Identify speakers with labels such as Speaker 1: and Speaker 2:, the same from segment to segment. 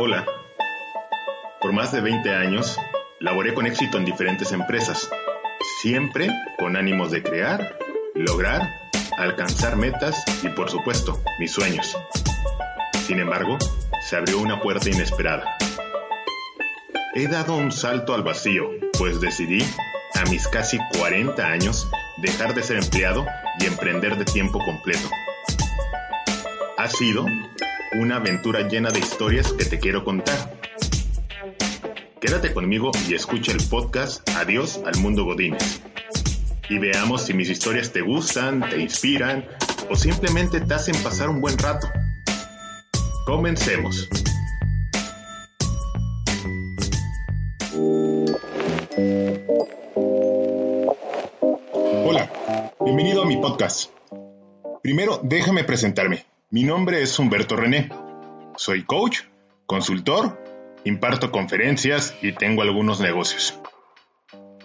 Speaker 1: Hola. Por más de 20 años, laboré con éxito en diferentes empresas, siempre con ánimos de crear, lograr, alcanzar metas y por supuesto, mis sueños. Sin embargo, se abrió una puerta inesperada. He dado un salto al vacío, pues decidí, a mis casi 40 años, dejar de ser empleado y emprender de tiempo completo. Ha sido una aventura llena de historias que te quiero contar. Quédate conmigo y escucha el podcast Adiós al Mundo Godines. Y veamos si mis historias te gustan, te inspiran o simplemente te hacen pasar un buen rato. Comencemos. Hola, bienvenido a mi podcast. Primero, déjame presentarme. Mi nombre es Humberto René. Soy coach, consultor, imparto conferencias y tengo algunos negocios.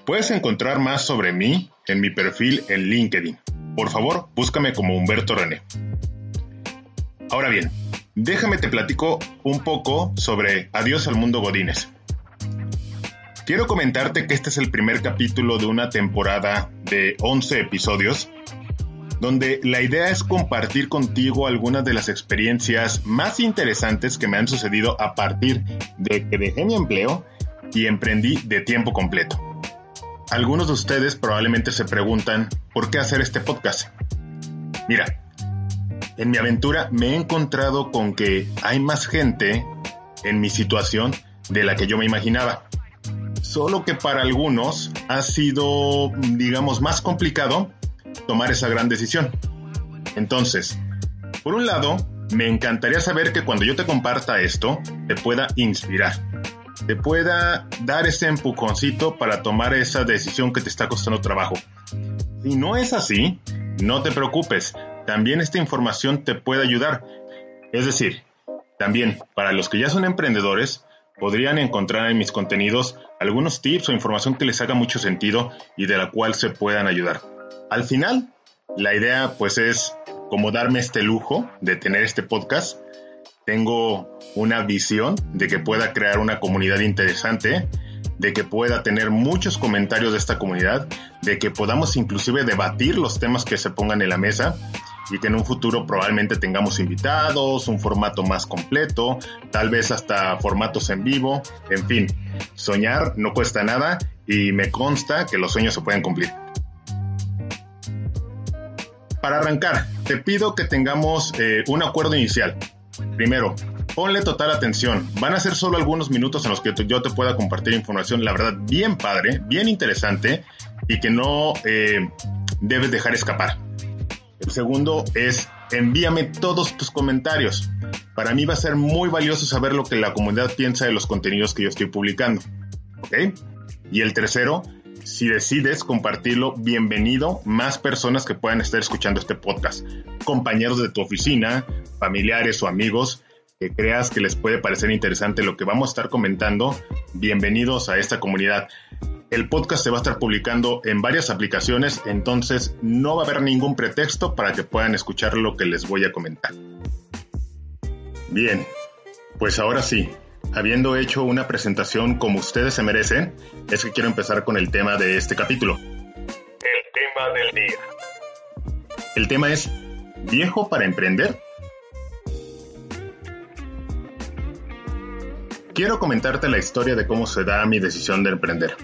Speaker 1: Puedes encontrar más sobre mí en mi perfil en LinkedIn. Por favor, búscame como Humberto René. Ahora bien, déjame te platico un poco sobre Adiós al Mundo Godines. Quiero comentarte que este es el primer capítulo de una temporada de 11 episodios donde la idea es compartir contigo algunas de las experiencias más interesantes que me han sucedido a partir de que dejé mi empleo y emprendí de tiempo completo. Algunos de ustedes probablemente se preguntan por qué hacer este podcast. Mira, en mi aventura me he encontrado con que hay más gente en mi situación de la que yo me imaginaba. Solo que para algunos ha sido, digamos, más complicado tomar esa gran decisión. Entonces, por un lado, me encantaría saber que cuando yo te comparta esto, te pueda inspirar, te pueda dar ese empujoncito para tomar esa decisión que te está costando trabajo. Si no es así, no te preocupes, también esta información te puede ayudar. Es decir, también para los que ya son emprendedores, podrían encontrar en mis contenidos algunos tips o información que les haga mucho sentido y de la cual se puedan ayudar. Al final, la idea pues es como darme este lujo de tener este podcast. Tengo una visión de que pueda crear una comunidad interesante, de que pueda tener muchos comentarios de esta comunidad, de que podamos inclusive debatir los temas que se pongan en la mesa y que en un futuro probablemente tengamos invitados, un formato más completo, tal vez hasta formatos en vivo, en fin, soñar no cuesta nada y me consta que los sueños se pueden cumplir. Para arrancar, te pido que tengamos eh, un acuerdo inicial. Primero, ponle total atención. Van a ser solo algunos minutos en los que yo te pueda compartir información, la verdad, bien padre, bien interesante y que no eh, debes dejar escapar. El segundo es envíame todos tus comentarios. Para mí va a ser muy valioso saber lo que la comunidad piensa de los contenidos que yo estoy publicando. ¿Ok? Y el tercero, si decides compartirlo, bienvenido más personas que puedan estar escuchando este podcast. Compañeros de tu oficina, familiares o amigos que creas que les puede parecer interesante lo que vamos a estar comentando, bienvenidos a esta comunidad. El podcast se va a estar publicando en varias aplicaciones, entonces no va a haber ningún pretexto para que puedan escuchar lo que les voy a comentar. Bien, pues ahora sí, habiendo hecho una presentación como ustedes se merecen, es que quiero empezar con el tema de este capítulo. El tema del día. El tema es ¿viejo para emprender? Quiero comentarte la historia de cómo se da mi decisión de emprender.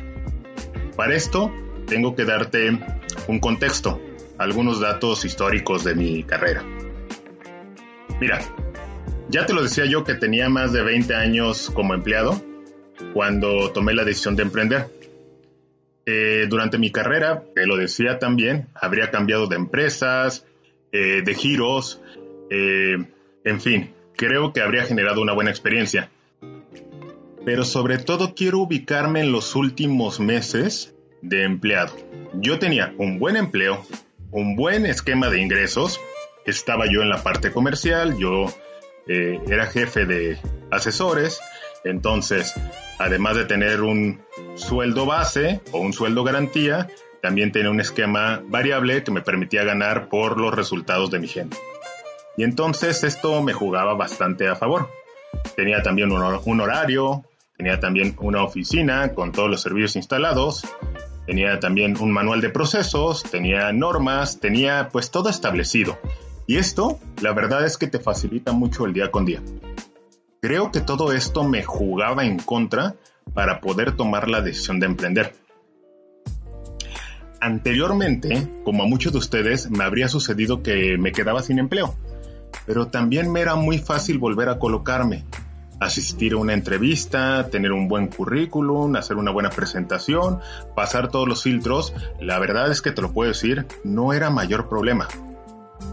Speaker 1: Para esto, tengo que darte un contexto, algunos datos históricos de mi carrera. Mira, ya te lo decía yo que tenía más de 20 años como empleado cuando tomé la decisión de emprender. Eh, durante mi carrera, te lo decía también, habría cambiado de empresas, eh, de giros, eh, en fin, creo que habría generado una buena experiencia. Pero sobre todo quiero ubicarme en los últimos meses de empleado. Yo tenía un buen empleo, un buen esquema de ingresos, estaba yo en la parte comercial, yo eh, era jefe de asesores, entonces, además de tener un sueldo base o un sueldo garantía, también tenía un esquema variable que me permitía ganar por los resultados de mi gente. Y entonces esto me jugaba bastante a favor. tenía también un, horario, tenía también una oficina con todos los servicios instalados, tenía también un manual de procesos, tenía normas, tenía pues todo establecido. Y esto, la verdad es que te facilita mucho el día con día. Creo que todo esto me jugaba en contra para poder tomar la decisión de emprender. Anteriormente, como a muchos de ustedes, me habría sucedido que me quedaba sin empleo, pero también me era muy fácil volver a colocarme, asistir a una entrevista, tener un buen currículum, hacer una buena presentación, pasar todos los filtros. La verdad es que te lo puedo decir, no era mayor problema.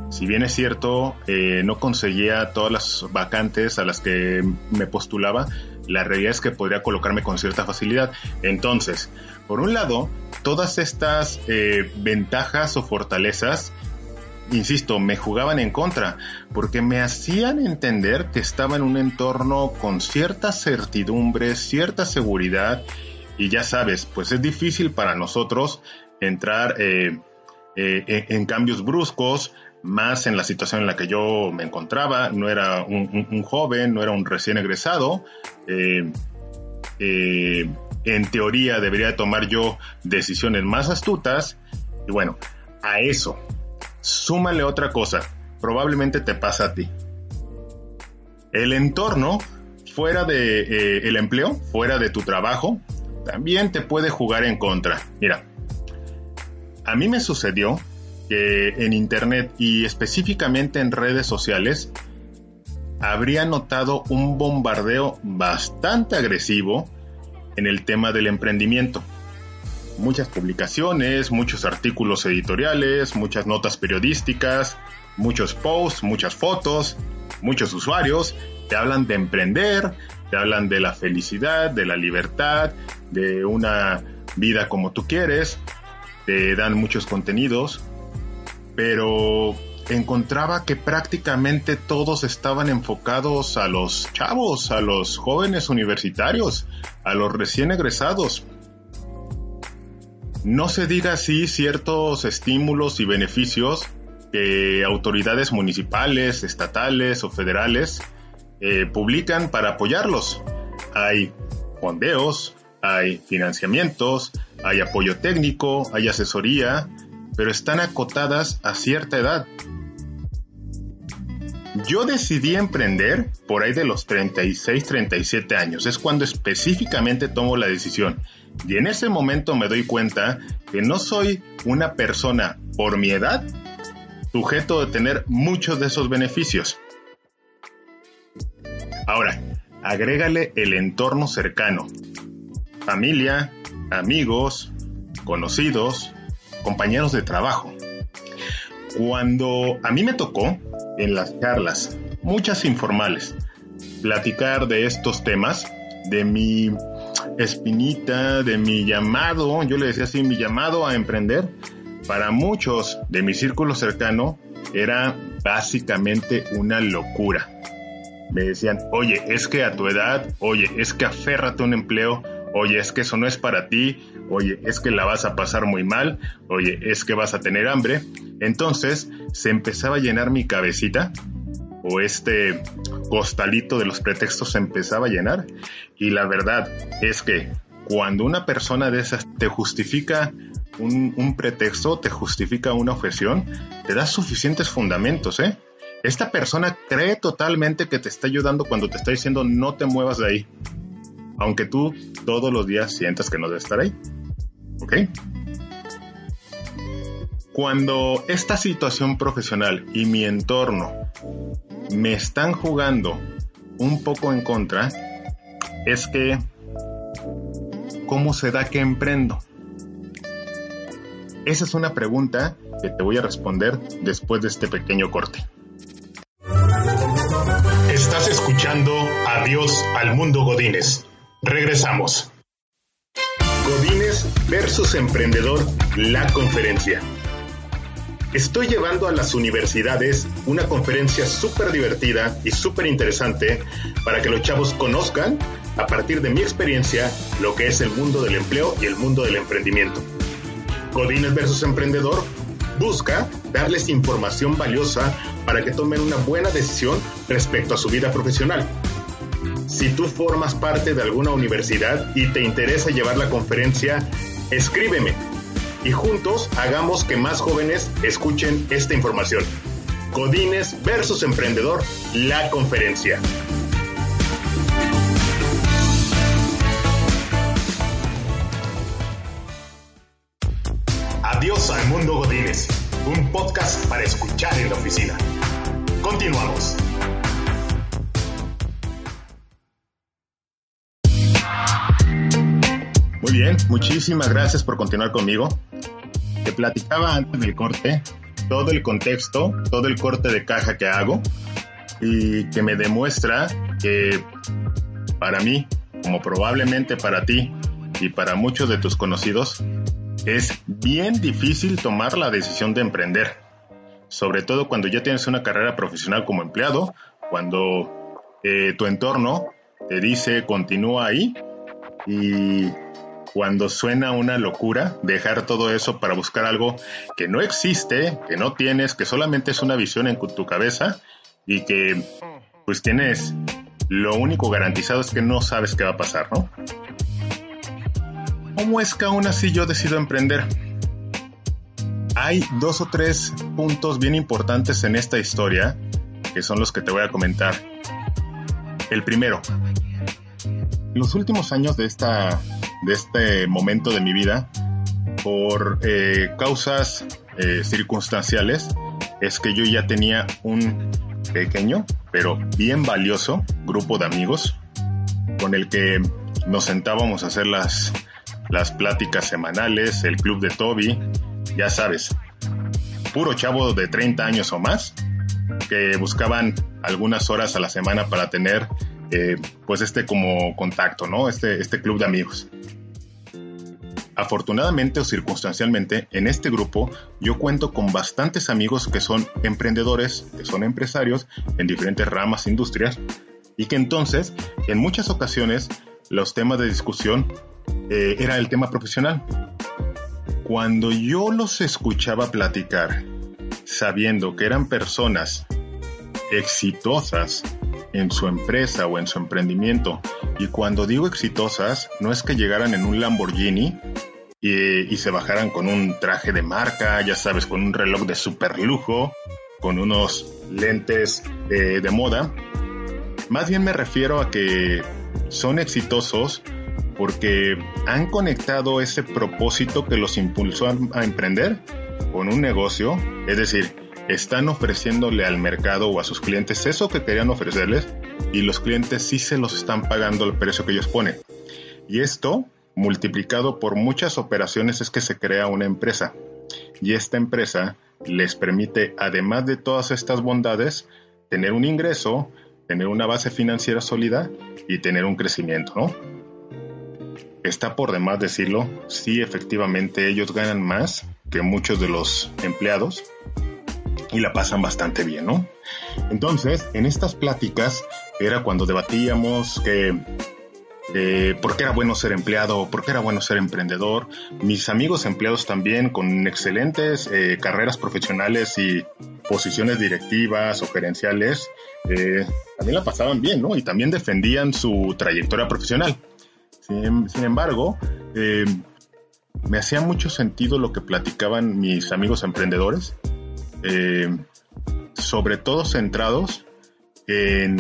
Speaker 1: Si bien es cierto, eh, no conseguía todas las vacantes a las que me postulaba, la realidad es que podría colocarme con cierta facilidad. Entonces, por un lado, todas estas eh, ventajas o fortalezas, insisto, me jugaban en contra, porque me hacían entender que estaba en un entorno con cierta certidumbre, cierta seguridad, y ya sabes, pues es difícil para nosotros entrar eh, en cambios bruscos, más en la situación en la que yo me encontraba, no era un, joven, no era un recién egresado. Eh, eh, en teoría debería tomar yo decisiones más astutas. Y bueno, a eso, súmale otra cosa, probablemente te pasa a ti. El entorno fuera de eh, empleo, fuera de tu trabajo, también te puede jugar en contra. Mira, a mí me sucedió que en Internet y específicamente en redes sociales habría notado un bombardeo bastante agresivo en el tema del emprendimiento. Muchas publicaciones, muchos artículos editoriales, muchas notas periodísticas, muchos posts, muchas fotos, muchos usuarios te hablan de emprender, te hablan de la felicidad, de la libertad, de una vida como tú quieres, te dan muchos contenidos pero encontraba que prácticamente todos estaban enfocados a los chavos, a los jóvenes universitarios, a los recién egresados. No se diga así ciertos estímulos y beneficios que autoridades municipales, estatales o federales eh, publican para apoyarlos. Hay fondeos, hay financiamientos, hay apoyo técnico, hay asesoría, pero están acotadas a cierta edad. Yo decidí emprender por ahí de los 36, 37 años. Es cuando específicamente tomo la decisión. Y en ese momento me doy cuenta que no soy una persona por mi edad sujeto de tener muchos de esos beneficios. Ahora, agrégale el entorno cercano. Familia, amigos, conocidos, compañeros de trabajo. Cuando a mí me tocó, en las charlas, muchas informales, platicar de estos temas, de mi espinita, de mi llamado, yo le decía así, mi llamado a emprender, para muchos de mi círculo cercano era básicamente una locura. Me decían, oye, es que a tu edad, oye, es que aférrate a un empleo, oye, es que eso no es para ti, oye, es que la vas a pasar muy mal, oye, es que vas a tener hambre. Entonces se empezaba a llenar mi cabecita o este costalito de los pretextos se empezaba a llenar y la verdad es que cuando una persona de esas te justifica un, un pretexto, te justifica una objeción, te da suficientes fundamentos, ¿eh? Esta persona cree totalmente que te está ayudando cuando te está diciendo no te muevas de ahí aunque tú todos los días sientas que no debes estar ahí. ¿Ok? Cuando esta situación profesional y mi entorno me están jugando un poco en contra, es que, ¿cómo se da que emprendo? Esa es una pregunta que te voy a responder después de este pequeño corte. Estás escuchando Adiós al Mundo Godínez Regresamos. Godines versus Emprendedor, la conferencia. Estoy llevando a las universidades una conferencia súper divertida y súper interesante para que los chavos conozcan, a partir de mi experiencia, lo que es el mundo del empleo y el mundo del emprendimiento. Godines versus Emprendedor busca darles información valiosa para que tomen una buena decisión respecto a su vida profesional Si tú formas parte de alguna universidad y te interesa llevar la conferencia, escríbeme y juntos hagamos que más jóvenes escuchen esta información. Codines versus Emprendedor, la conferencia. Adiós al mundo Godines, un podcast para escuchar en la oficina. Continuamos. Muy bien, muchísimas gracias por continuar conmigo. Te platicaba antes del corte todo el contexto, todo el corte de caja que hago y que me demuestra que para mí, como probablemente para ti y para muchos de tus conocidos, es bien difícil tomar la decisión de emprender, sobre todo cuando ya tienes una carrera profesional como empleado, cuando eh, tu entorno te dice continúa ahí y cuando suena una locura dejar todo eso para buscar algo que no existe, que no tienes, que solamente es una visión en tu cabeza y que pues tienes lo único garantizado es que no sabes qué va a pasar, ¿no? ¿Cómo es que aún así yo decido emprender? Hay dos o tres puntos bien importantes en esta historia que son los que te voy a comentar. El primero, los últimos años de esta de este momento de mi vida por eh, causas eh, circunstanciales es que yo ya tenía un pequeño pero bien valioso grupo de amigos con el que nos sentábamos a hacer las, las pláticas semanales, el club de Toby, ya sabes, puro chavo de 30 años o más que buscaban algunas horas a la semana para tener eh, pues este como contacto, ¿no? Este, este club de amigos. Afortunadamente o circunstancialmente, en este grupo yo cuento con bastantes amigos que son emprendedores, que son empresarios en diferentes ramas, industrias, y que entonces, en muchas ocasiones, los temas de discusión eh, era el tema profesional. Cuando yo los escuchaba platicar, sabiendo que eran personas exitosas en su empresa o en su emprendimiento. Y cuando digo exitosas, no es que llegaran en un Lamborghini y, se bajaran con un traje de marca, ya sabes, con un reloj de super lujo, con unos lentes de, de moda. Más bien me refiero a que son exitosos porque han conectado ese propósito que los impulsó a emprender con un negocio, es decir, están ofreciéndole al mercado o a sus clientes eso que querían ofrecerles y los clientes sí se los están pagando el precio que ellos ponen. Y esto, multiplicado por muchas operaciones, es que se crea una empresa. Y esta empresa les permite, además de todas estas bondades, tener un ingreso, tener una base financiera sólida y tener un crecimiento, ¿no? Está por demás decirlo, sí efectivamente ellos ganan más que muchos de los empleados, y la pasan bastante bien, ¿no? Entonces, en estas pláticas era cuando debatíamos que eh, por qué era bueno ser empleado, por qué era bueno ser emprendedor. Mis amigos empleados también con excelentes eh, carreras profesionales y posiciones directivas o gerenciales, eh, también la pasaban bien, ¿no? Y también defendían su trayectoria profesional. Sin, sin embargo, me hacía mucho sentido lo que platicaban mis amigos emprendedores eh, sobre todo centrados en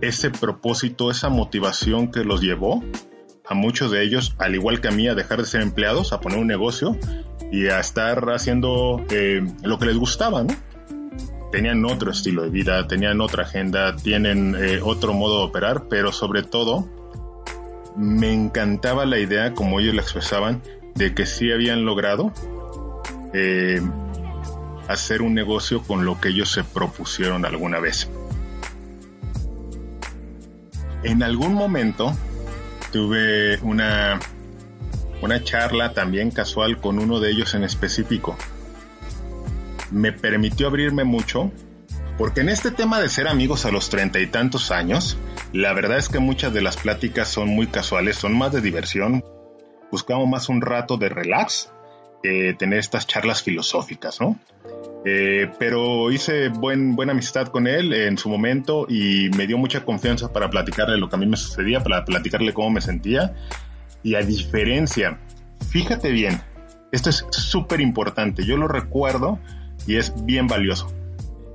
Speaker 1: ese propósito, esa motivación que los llevó a muchos de ellos, al igual que a mí, a dejar de ser empleados, a poner un negocio y a estar haciendo eh, lo que les gustaba, ¿no? Tenían otro estilo de vida, tenían otra agenda, tienen eh, otro modo de operar, pero sobre todo me encantaba la idea, como ellos la expresaban, de que sí habían logrado eh, hacer un negocio con lo que ellos se propusieron alguna vez. En algún momento tuve una, una charla también casual con uno de ellos en específico. Me permitió abrirme mucho porque en este tema de ser amigos a los treinta y tantos años, la verdad es que muchas de las pláticas son muy casuales, son más de diversión. Buscamos más un rato de relax que tener estas charlas filosóficas, ¿no? Eh, pero hice buen, buena amistad con él en su momento y me dio mucha confianza para platicarle lo que a mí me sucedía, para platicarle cómo me sentía. Y a diferencia, fíjate bien, esto es súper importante, yo lo recuerdo y es bien valioso.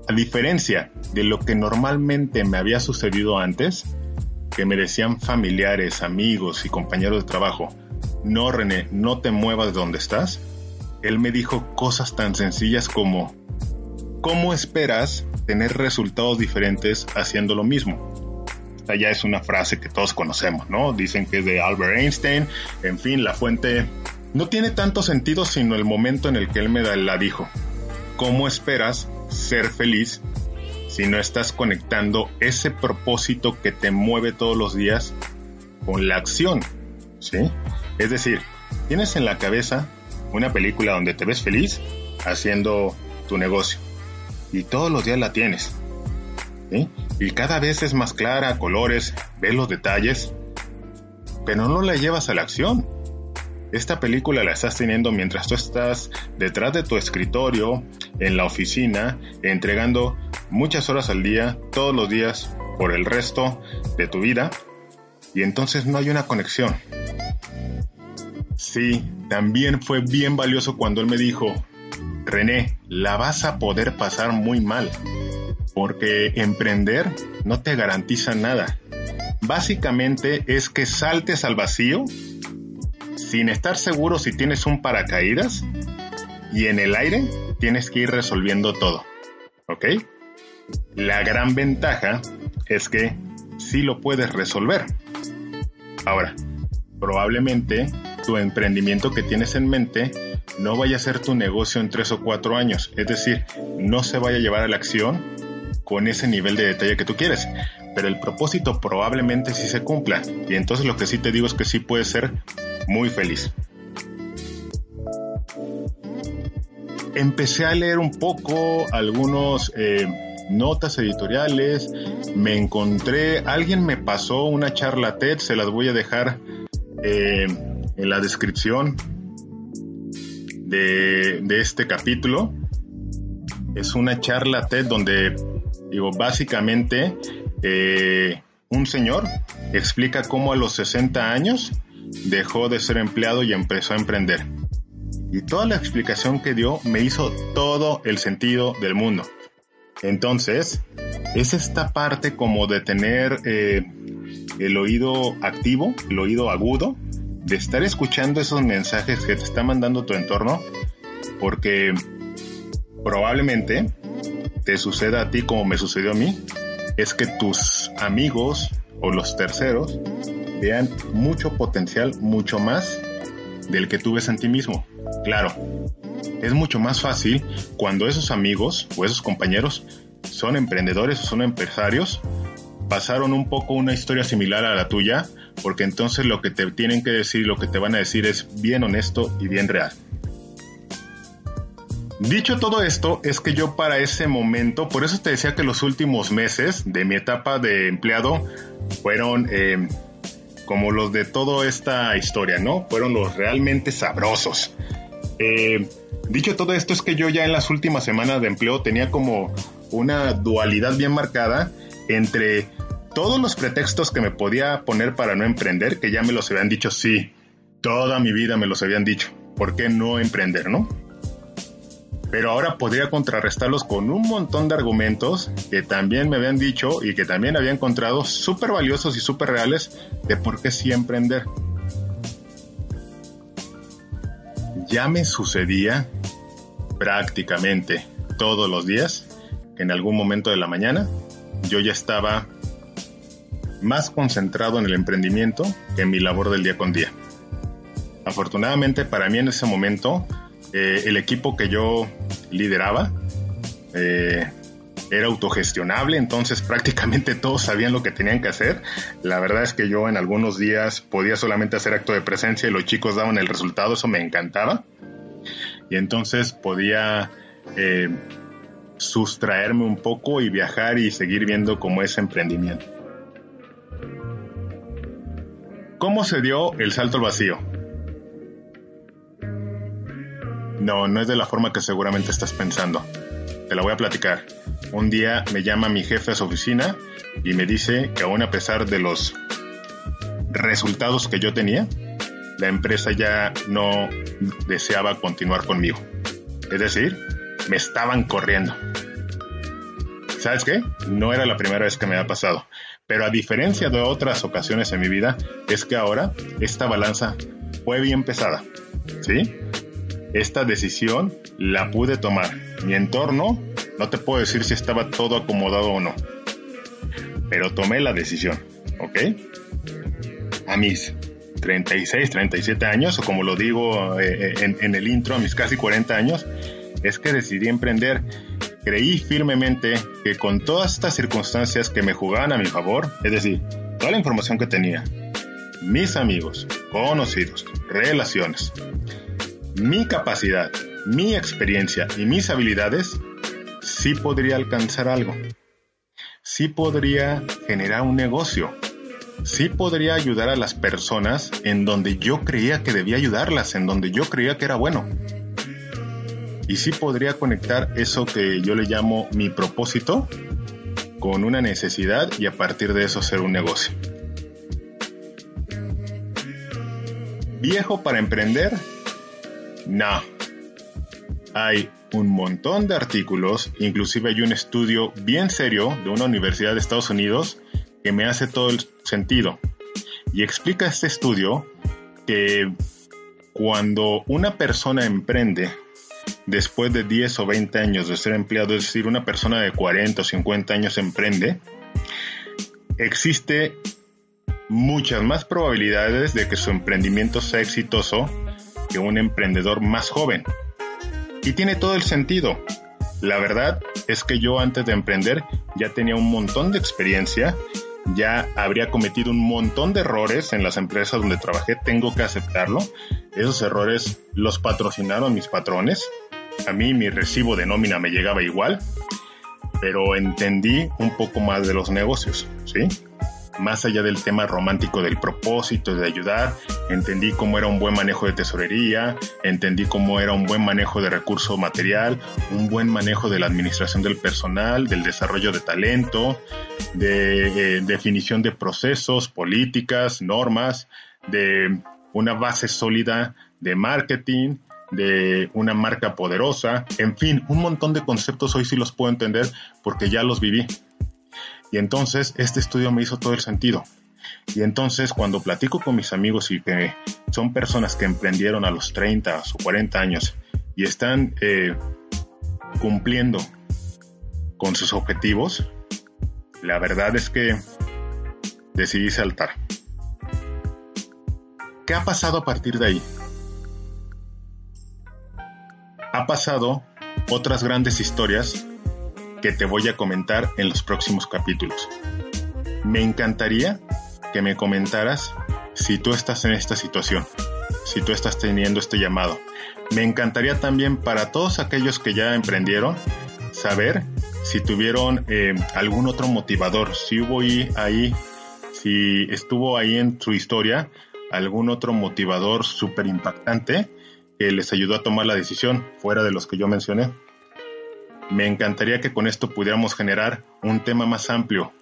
Speaker 1: A diferencia de lo que normalmente me había sucedido antes, que me decían familiares, amigos y compañeros de trabajo, no René, no te muevas de donde estás, él me dijo cosas tan sencillas como, ¿cómo esperas tener resultados diferentes haciendo lo mismo? Esta ya es una frase que todos conocemos, ¿no? Dicen que es de Albert Einstein, en fin, la fuente no tiene tanto sentido sino el momento en el que él me la dijo. ¿Cómo esperas ser feliz si no estás conectando ese propósito que te mueve todos los días con la acción? ¿Sí? Es decir, tienes en la cabeza una película donde te ves feliz haciendo tu negocio y todos los días la tienes. Y cada vez es más clara, colores, ves los detalles, pero no la llevas a la acción. Esta película la estás teniendo mientras tú estás detrás de tu escritorio, en la oficina, entregando muchas horas al día, todos los días, por el resto de tu vida, y entonces no hay una conexión. Sí, también fue bien valioso cuando él me dijo, René, la vas a poder pasar muy mal, porque emprender no te garantiza nada. Básicamente es que saltes al vacío sin estar seguro si tienes un paracaídas y en el aire tienes que ir resolviendo todo. ¿Ok? La gran ventaja es que sí lo puedes resolver. Ahora, probablemente tu emprendimiento que tienes en mente no vaya a ser tu negocio en tres o cuatro años. Es decir, no se vaya a llevar a la acción con ese nivel de detalle que tú quieres. Pero el propósito probablemente sí se cumpla. Y entonces lo que sí te digo es que sí puedes ser muy feliz. Empecé a leer un poco algunos eh, notas editoriales, me encontré, alguien me pasó una charla TED, se las voy a dejar eh, en la descripción de, este capítulo. Es una charla TED donde, digo, básicamente eh, un señor explica cómo a los 60 años dejó de ser empleado y empezó a emprender. Y toda la explicación que dio me hizo todo el sentido del mundo. Entonces, es esta parte como de tener eh, el oído activo, el oído agudo, de estar escuchando esos mensajes que te está mandando tu entorno, porque probablemente te suceda a ti como me sucedió a mí, es que tus amigos o los terceros vean mucho potencial, mucho más del que tú ves en ti mismo. Claro, es mucho más fácil cuando esos amigos o esos compañeros son emprendedores o son empresarios, pasaron un poco una historia similar a la tuya, porque entonces lo que te tienen que decir, lo que te van a decir es bien honesto y bien real. Dicho todo esto, es que yo para ese momento, por eso te decía que los últimos meses de mi etapa de empleado fueron eh, como los de toda esta historia, ¿no? Fueron los realmente sabrosos. Eh, dicho todo esto, es que yo ya en las últimas semanas de empleo tenía como una dualidad bien marcada entre todos los pretextos que me podía poner para no emprender, que ya me los habían dicho, sí, toda mi vida me los habían dicho, ¿por qué no emprender, no? pero ahora podría contrarrestarlos con un montón de argumentos que también me habían dicho y que también había encontrado súper valiosos y súper reales de por qué sí emprender. Ya me sucedía prácticamente todos los días que en algún momento de la mañana yo ya estaba más concentrado en el emprendimiento que en mi labor del día con día. Afortunadamente para mí en ese momento eh, el equipo que yo lideraba eh, era autogestionable, entonces prácticamente todos sabían lo que tenían que hacer. La verdad es que yo en algunos días podía solamente hacer acto de presencia y los chicos daban el resultado, eso me encantaba. Y entonces podía eh, sustraerme un poco y viajar y seguir viendo cómo es emprendimiento. ¿Cómo se dio el salto al vacío? No, no es de la forma que seguramente estás pensando. Te la voy a platicar. Un día me llama mi jefe a su oficina y me dice que aún a pesar de los resultados que yo tenía, la empresa ya no deseaba continuar conmigo. Es decir, me estaban corriendo. ¿Sabes qué? No era la primera vez que me ha pasado. Pero a diferencia de otras ocasiones en mi vida, es que ahora esta balanza fue bien pesada. ¿Sí? Esta decisión la pude tomar. Mi entorno, no te puedo decir si estaba todo acomodado o no. Pero tomé la decisión. ¿Ok? A mis 36, 37 años, o como lo digo eh, eh, en, el intro, a mis casi 40 años, es que decidí emprender. Creí firmemente que con todas estas circunstancias que me jugaban a mi favor, es decir, toda la información que tenía, mis amigos, conocidos, relaciones, mi capacidad, mi experiencia y mis habilidades, sí podría alcanzar algo. Sí podría generar un negocio sí podría ayudar a las personas en donde yo creía que debía ayudarlas, en donde yo creía que era bueno. Y sí podría conectar eso que yo le llamo mi propósito con una necesidad y a partir de eso hacer un negocio. ¿Viejo para emprender? No. Hay un montón de artículos, inclusive hay un estudio bien serio de una universidad de Estados Unidos que me hace todo el sentido. Y explica este estudio que cuando una persona emprende después de 10 o 20 años de ser empleado, es decir, una persona de 40 o 50 años emprende, existe muchas más probabilidades de que su emprendimiento sea exitoso que un emprendedor más joven. Y tiene todo el sentido. La verdad es que yo antes de emprender ya tenía un montón de experiencia ya habría cometido un montón de errores en las empresas donde trabajé, tengo que aceptarlo. Esos errores los patrocinaron mis patrones. A mí mi recibo de nómina me llegaba igual, pero entendí un poco más de los negocios, ¿sí? más allá del tema romántico del propósito de ayudar, entendí cómo era un buen manejo de tesorería, entendí cómo era un buen manejo de recurso material, un buen manejo de la administración del personal, del desarrollo de talento, de eh, definición de procesos, políticas, normas, de una base sólida de marketing, de una marca poderosa, en fin, un montón de conceptos hoy sí los puedo entender porque ya los viví. Y entonces este estudio me hizo todo el sentido. Y entonces cuando platico con mis amigos y que son personas que emprendieron a los 30 o 40 años y están eh, cumpliendo con sus objetivos, la verdad es que decidí saltar. ¿Qué ha pasado a partir de ahí? Ha pasado otras grandes historias que te voy a comentar en los próximos capítulos. Me encantaría que me comentaras si tú estás en esta situación, si tú estás teniendo este llamado. Me encantaría también para todos aquellos que ya emprendieron saber si tuvieron eh, algún otro motivador, si hubo ahí, si estuvo ahí en su historia algún otro motivador súper impactante que les ayudó a tomar la decisión fuera de los que yo mencioné. Me encantaría que con esto pudiéramos generar un tema más amplio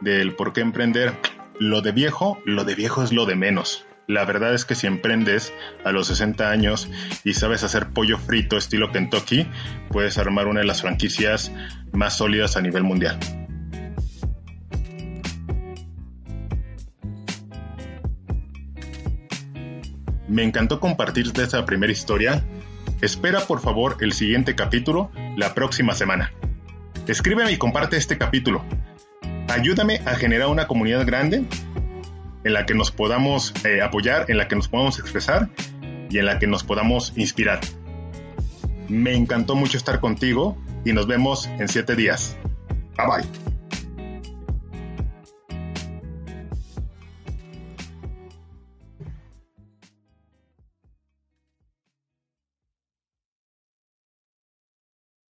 Speaker 1: del por qué emprender. Lo de viejo, lo de viejo es lo de menos. La verdad es que si emprendes a los 60 años y sabes hacer pollo frito estilo Kentucky, puedes armar una de las franquicias más sólidas a nivel mundial. Me encantó compartirte esta primera historia Espera por favor el siguiente capítulo la próxima semana. Escríbeme y comparte este capítulo. Ayúdame a generar una comunidad grande en la que nos podamos eh, apoyar, en la que nos podamos expresar y en la que nos podamos inspirar. Me encantó mucho estar contigo y nos vemos en siete días. Bye bye.